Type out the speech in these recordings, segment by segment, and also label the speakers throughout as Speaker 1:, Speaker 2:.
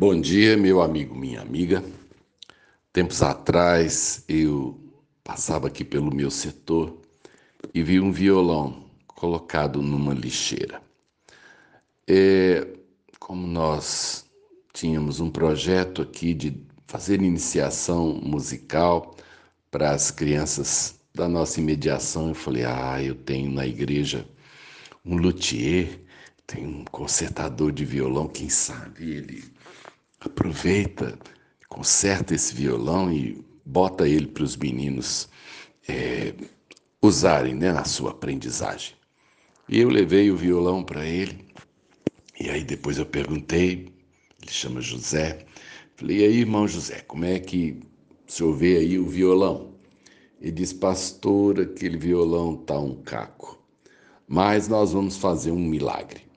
Speaker 1: Bom dia, meu amigo, minha amiga. Tempos atrás eu passava aqui pelo meu setor e vi um violão colocado numa lixeira. É, como nós tínhamos um projeto aqui de fazer iniciação musical para as crianças da nossa imediação, eu falei: ah, eu tenho na igreja um luthier, tem um consertador de violão, quem sabe ele aproveita, conserta esse violão e bota ele para os meninos é, usarem né, na sua aprendizagem. E eu levei o violão para ele, e aí depois eu perguntei, ele chama José, falei, e aí, irmão José, como é que o senhor vê aí o violão? Ele diz, pastor, aquele violão tá um caco, mas nós vamos fazer um milagre.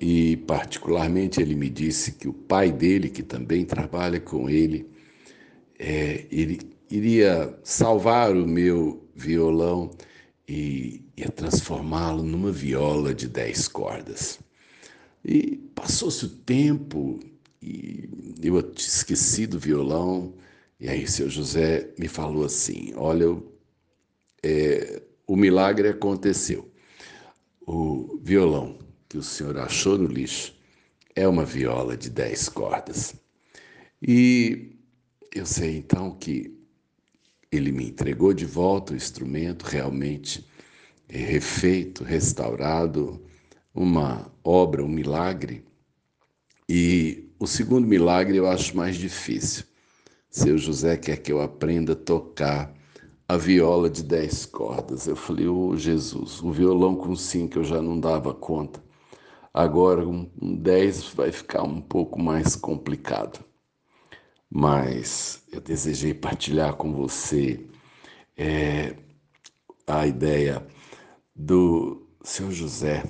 Speaker 1: E, particularmente, ele me disse que o pai dele, que também trabalha com ele, é, ele iria salvar o meu violão e ia transformá-lo numa viola de dez cordas. E passou-se o tempo e eu esqueci do violão. E aí, seu José me falou assim: Olha, é, o milagre aconteceu. O violão que o senhor achou no lixo é uma viola de dez cordas. E eu sei então que ele me entregou de volta o instrumento, realmente refeito, restaurado, uma obra, um milagre. E o segundo milagre eu acho mais difícil. Seu José quer que eu aprenda a tocar a viola de dez cordas. Eu falei, ô oh, Jesus, o violão com cinco eu já não dava conta. Agora, um, um 10 vai ficar um pouco mais complicado. Mas eu desejei partilhar com você é, a ideia do seu José.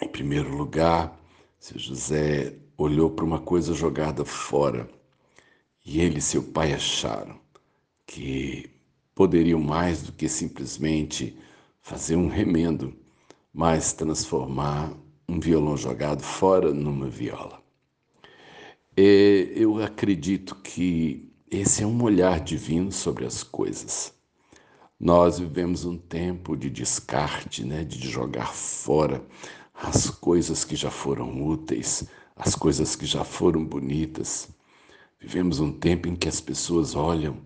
Speaker 1: Em primeiro lugar, seu José olhou para uma coisa jogada fora e ele e seu pai acharam que poderiam mais do que simplesmente fazer um remendo, mas transformar um violão jogado fora numa viola. E eu acredito que esse é um olhar divino sobre as coisas. Nós vivemos um tempo de descarte, né, de jogar fora as coisas que já foram úteis, as coisas que já foram bonitas. Vivemos um tempo em que as pessoas olham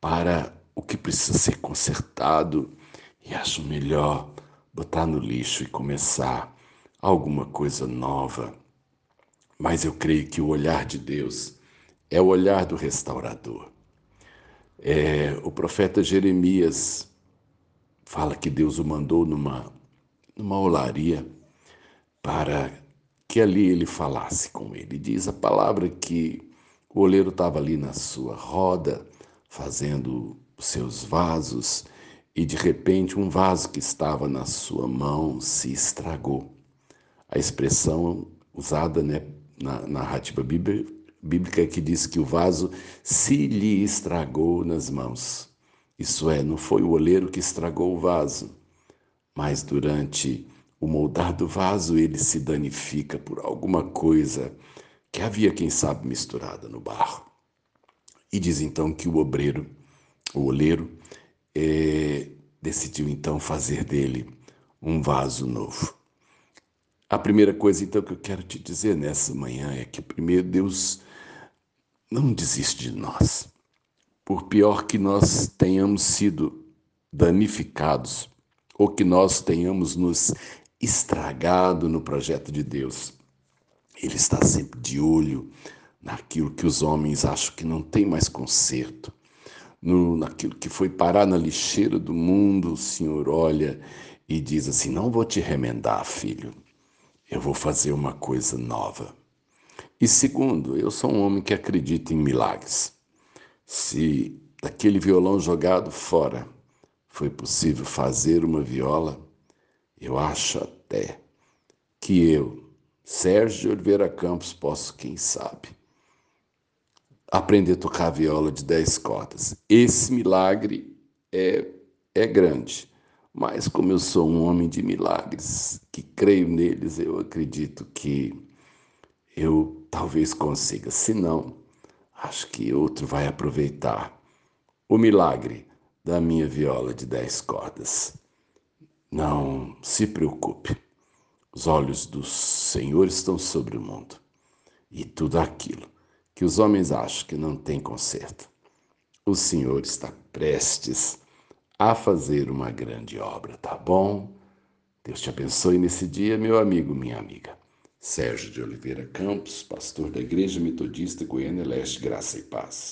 Speaker 1: para o que precisa ser consertado e acham melhor botar no lixo e começar alguma coisa nova. Mas eu creio que o olhar de Deus é o olhar do restaurador. É, o profeta Jeremias fala que Deus o mandou numa, numa olaria para que ali ele falasse com ele. Diz a palavra que o oleiro estava ali na sua roda, fazendo os seus vasos, e de repente um vaso que estava na sua mão se estragou a expressão usada né, na narrativa bíblica que diz que o vaso se lhe estragou nas mãos. Isso é, não foi o oleiro que estragou o vaso, mas durante o moldar do vaso ele se danifica por alguma coisa que havia, quem sabe, misturada no barro. E diz então que o obreiro, o oleiro, é, decidiu então fazer dele um vaso novo. A primeira coisa, então, que eu quero te dizer nessa manhã é que, primeiro, Deus não desiste de nós. Por pior que nós tenhamos sido danificados ou que nós tenhamos nos estragado no projeto de Deus, Ele está sempre de olho naquilo que os homens acham que não tem mais conserto, no, naquilo que foi parar na lixeira do mundo, o Senhor olha e diz assim: Não vou te remendar, filho eu vou fazer uma coisa nova. E segundo, eu sou um homem que acredita em milagres. Se daquele violão jogado fora foi possível fazer uma viola, eu acho até que eu, Sérgio Oliveira Campos, posso, quem sabe, aprender a tocar viola de dez cordas. Esse milagre é, é grande. Mas como eu sou um homem de milagres, que creio neles, eu acredito que eu talvez consiga. Se não, acho que outro vai aproveitar o milagre da minha viola de dez cordas. Não se preocupe. Os olhos do Senhor estão sobre o mundo e tudo aquilo que os homens acham que não tem conserto. O Senhor está prestes a fazer uma grande obra, tá bom? Deus te abençoe nesse dia, meu amigo, minha amiga. Sérgio de Oliveira Campos, pastor da Igreja Metodista Goiânia Leste, Graça e Paz.